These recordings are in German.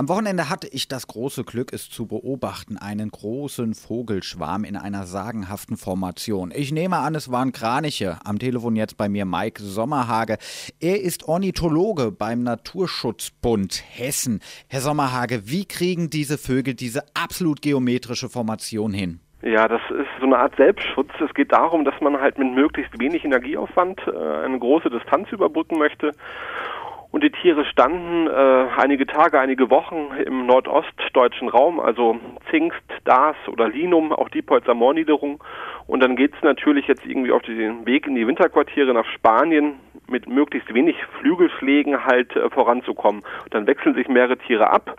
Am Wochenende hatte ich das große Glück, es zu beobachten, einen großen Vogelschwarm in einer sagenhaften Formation. Ich nehme an, es waren Kraniche. Am Telefon jetzt bei mir Mike Sommerhage. Er ist Ornithologe beim Naturschutzbund Hessen. Herr Sommerhage, wie kriegen diese Vögel diese absolut geometrische Formation hin? Ja, das ist so eine Art Selbstschutz. Es geht darum, dass man halt mit möglichst wenig Energieaufwand äh, eine große Distanz überbrücken möchte und die Tiere standen äh, einige Tage, einige Wochen im nordostdeutschen Raum, also Zingst, Dars oder Linum, auch die Moorniederung. Und dann geht es natürlich jetzt irgendwie auf den Weg in die Winterquartiere nach Spanien mit möglichst wenig Flügelschlägen halt äh, voranzukommen. Und dann wechseln sich mehrere Tiere ab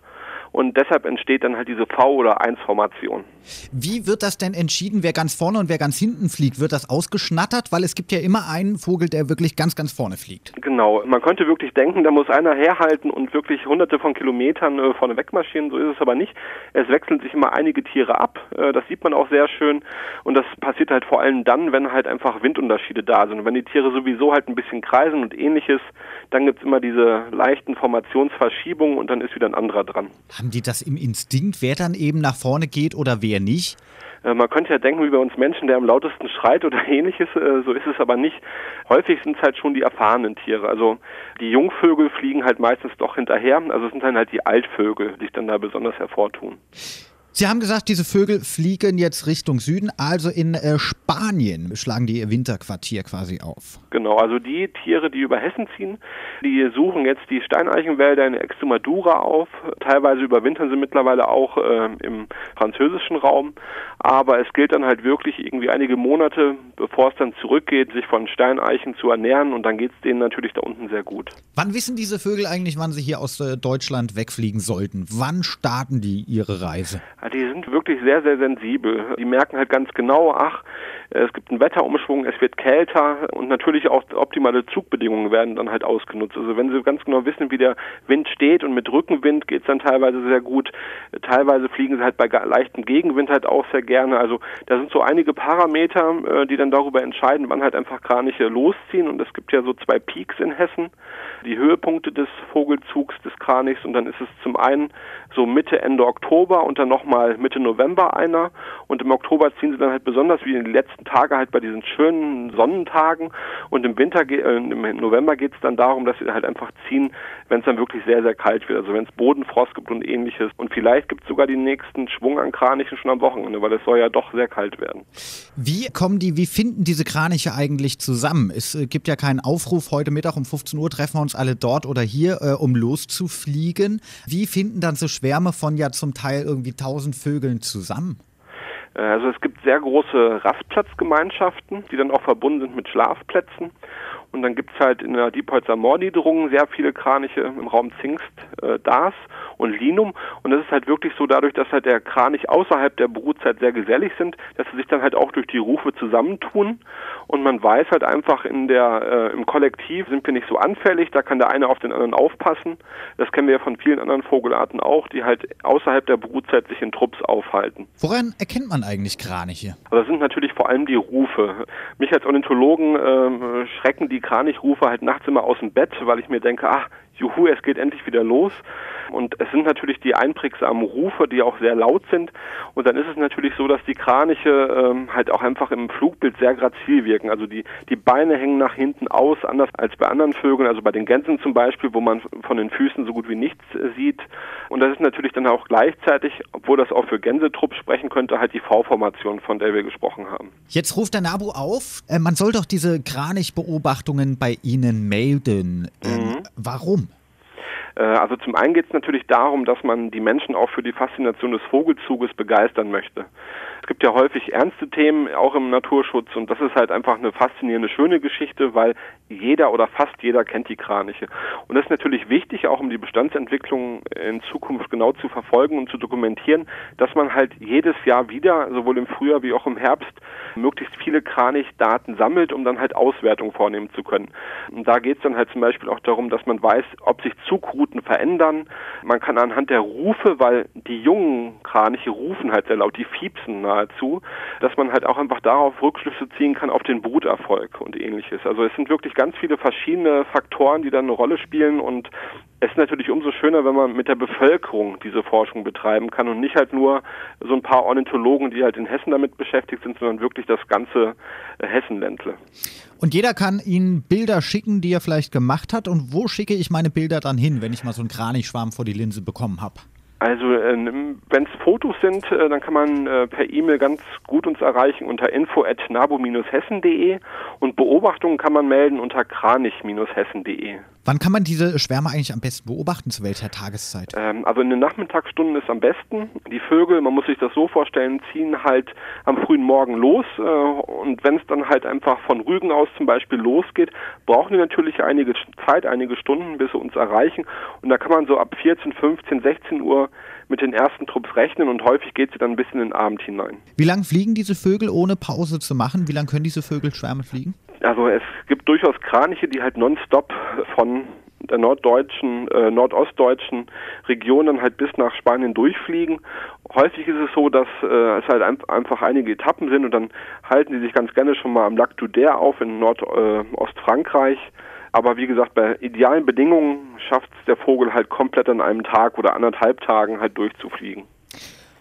und deshalb entsteht dann halt diese V- oder 1-Formation. Wie wird das denn entschieden, wer ganz vorne und wer ganz hinten fliegt? Wird das ausgeschnattert? Weil es gibt ja immer einen Vogel, der wirklich ganz, ganz vorne fliegt. Genau. Man könnte wirklich denken, da muss einer herhalten und wirklich hunderte von Kilometern äh, vorne wegmarschieren. So ist es aber nicht. Es wechseln sich immer einige Tiere ab. Äh, das sieht man auch sehr schön. Und das passiert halt vor allem dann, wenn halt einfach Windunterschiede da sind. Und wenn die Tiere sowieso halt ein bisschen kreisen und ähnliches, dann gibt es immer diese leichten Formationsverschiebungen und dann ist wieder ein anderer dran. Haben die das im Instinkt, wer dann eben nach vorne geht oder wer nicht? Äh, man könnte ja denken, wie bei uns Menschen, der am lautesten schreit oder ähnliches, äh, so ist es aber nicht. Häufig sind es halt schon die erfahrenen Tiere. Also die Jungvögel fliegen halt meistens doch hinterher, also es sind dann halt die Altvögel, die sich dann da besonders hervortun. Sie haben gesagt, diese Vögel fliegen jetzt Richtung Süden, also in äh, Spanien schlagen die ihr Winterquartier quasi auf. Genau, also die Tiere, die über Hessen ziehen, die suchen jetzt die Steineichenwälder in Extremadura auf. Teilweise überwintern sie mittlerweile auch äh, im französischen Raum. Aber es gilt dann halt wirklich irgendwie einige Monate, bevor es dann zurückgeht, sich von Steineichen zu ernähren und dann geht es denen natürlich da unten sehr gut. Wann wissen diese Vögel eigentlich, wann sie hier aus äh, Deutschland wegfliegen sollten? Wann starten die ihre Reise? Die sind wirklich sehr, sehr sensibel. Die merken halt ganz genau, ach, es gibt einen Wetterumschwung, es wird kälter und natürlich auch optimale Zugbedingungen werden dann halt ausgenutzt. Also wenn sie ganz genau wissen, wie der Wind steht und mit Rückenwind geht es dann teilweise sehr gut. Teilweise fliegen sie halt bei leichtem Gegenwind halt auch sehr gerne. Also da sind so einige Parameter, äh, die dann darüber entscheiden, wann halt einfach Kraniche losziehen. Und es gibt ja so zwei Peaks in Hessen, die Höhepunkte des Vogelzugs des Kranichs. Und dann ist es zum einen so Mitte, Ende Oktober und dann nochmal Mitte November einer. Und im Oktober ziehen sie dann halt besonders wie in den letzten Tage halt bei diesen schönen Sonnentagen. Und im Winter, äh, im November geht es dann darum, dass sie halt einfach ziehen, wenn es dann wirklich sehr, sehr kalt wird. Also wenn es Bodenfrost gibt und ähnliches. Und vielleicht gibt es sogar den nächsten Schwung an Kranichen schon am Wochenende, weil es soll ja doch sehr kalt werden. Wie kommen die, wie finden diese Kraniche eigentlich zusammen? Es äh, gibt ja keinen Aufruf, heute Mittag um 15 Uhr treffen wir uns alle dort oder hier, äh, um loszufliegen. Wie finden dann so Schwärme von ja zum Teil irgendwie tausend Vögeln zusammen? Äh, also es gibt sehr große Rastplatzgemeinschaften, die dann auch verbunden sind mit Schlafplätzen. Und dann gibt es halt in der Diepholzer Moorniederung sehr viele Kraniche im Raum Zingst, äh, Dars und Linum. Und das ist halt wirklich so dadurch, dass halt der Kranich außerhalb der Brutzeit sehr gesellig sind, dass sie sich dann halt auch durch die Rufe zusammentun. Und man weiß halt einfach in der, äh, im Kollektiv sind wir nicht so anfällig, da kann der eine auf den anderen aufpassen. Das kennen wir ja von vielen anderen Vogelarten auch, die halt außerhalb der Brutzeit sich in Trupps aufhalten. Woran erkennt man eigentlich Kraniche? Also das sind natürlich vor allem die Rufe. Mich als Ornithologen äh, schrecken die Kranichrufe halt nachts immer aus dem Bett, weil ich mir denke, ach, juhu, es geht endlich wieder los. Und es sind natürlich die einprägsamen Rufe, die auch sehr laut sind. Und dann ist es natürlich so, dass die Kraniche ähm, halt auch einfach im Flugbild sehr grazil wirken. Also die, die Beine hängen nach hinten aus, anders als bei anderen Vögeln, also bei den Gänsen zum Beispiel, wo man von den Füßen so gut wie nichts sieht. Und das ist natürlich dann auch gleichzeitig, obwohl das auch für Gänsetrupp sprechen könnte, halt die V-Formation, von der wir gesprochen haben. Jetzt ruft der Nabu auf, äh, man soll doch diese Kranichbeobachtungen bei Ihnen melden. Ähm, mhm. Warum? Äh, also zum einen geht es natürlich darum, dass man die Menschen auch für die Faszination des Vogelzuges begeistern möchte. Es gibt ja häufig ernste Themen, auch im Naturschutz, und das ist halt einfach eine faszinierende, schöne Geschichte, weil jeder oder fast jeder kennt die Kraniche. Und das ist natürlich wichtig, auch um die Bestandsentwicklung in Zukunft genau zu verfolgen und zu dokumentieren, dass man halt jedes Jahr wieder, sowohl im Frühjahr wie auch im Herbst, möglichst viele Kranichdaten sammelt, um dann halt Auswertungen vornehmen zu können. Und da geht es dann halt zum Beispiel auch darum, dass man weiß, ob sich Zugruf Flugrouten verändern. Man kann anhand der Rufe, weil die jungen Kraniche rufen halt sehr laut, die fiepsen nahezu, dass man halt auch einfach darauf Rückschlüsse ziehen kann auf den Bruterfolg und ähnliches. Also es sind wirklich ganz viele verschiedene Faktoren, die dann eine Rolle spielen und es ist natürlich umso schöner, wenn man mit der Bevölkerung diese Forschung betreiben kann und nicht halt nur so ein paar Ornithologen, die halt in Hessen damit beschäftigt sind, sondern wirklich das ganze Hessenländle. Und jeder kann Ihnen Bilder schicken, die er vielleicht gemacht hat. Und wo schicke ich meine Bilder dann hin, wenn ich mal so einen Kranichschwarm vor die Linse bekommen habe? Also äh, wenn es Fotos sind, äh, dann kann man äh, per E-Mail ganz gut uns erreichen unter info@nabo-hessen.de und Beobachtungen kann man melden unter kranich-hessen.de. Wann kann man diese Schwärme eigentlich am besten beobachten? Zu welcher Tageszeit? Ähm, also in den Nachmittagsstunden ist am besten. Die Vögel, man muss sich das so vorstellen, ziehen halt am frühen Morgen los äh, und wenn es dann halt einfach von Rügen aus zum Beispiel losgeht, brauchen die natürlich einige Zeit, einige Stunden, bis sie uns erreichen und da kann man so ab 14, 15, 16 Uhr mit den ersten Trupps rechnen und häufig geht sie dann bis in den Abend hinein. Wie lange fliegen diese Vögel ohne Pause zu machen? Wie lange können diese Vögel Schwärme fliegen? Also es gibt durchaus Kraniche, die halt nonstop von der norddeutschen, äh, nordostdeutschen Regionen halt bis nach Spanien durchfliegen. Häufig ist es so, dass äh, es halt ein, einfach einige Etappen sind und dann halten sie sich ganz gerne schon mal am Lac d'Uder auf in Nordostfrankreich. Äh, aber wie gesagt, bei idealen Bedingungen schafft es der Vogel halt komplett an einem Tag oder anderthalb Tagen halt durchzufliegen.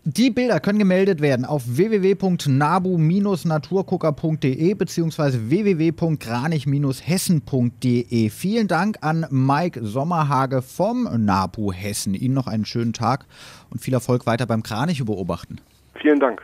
Die Bilder können gemeldet werden auf www.nabu-naturgucker.de bzw. www.kranich-hessen.de. Vielen Dank an Mike Sommerhage vom Nabu Hessen. Ihnen noch einen schönen Tag und viel Erfolg weiter beim Kraniche beobachten. Vielen Dank.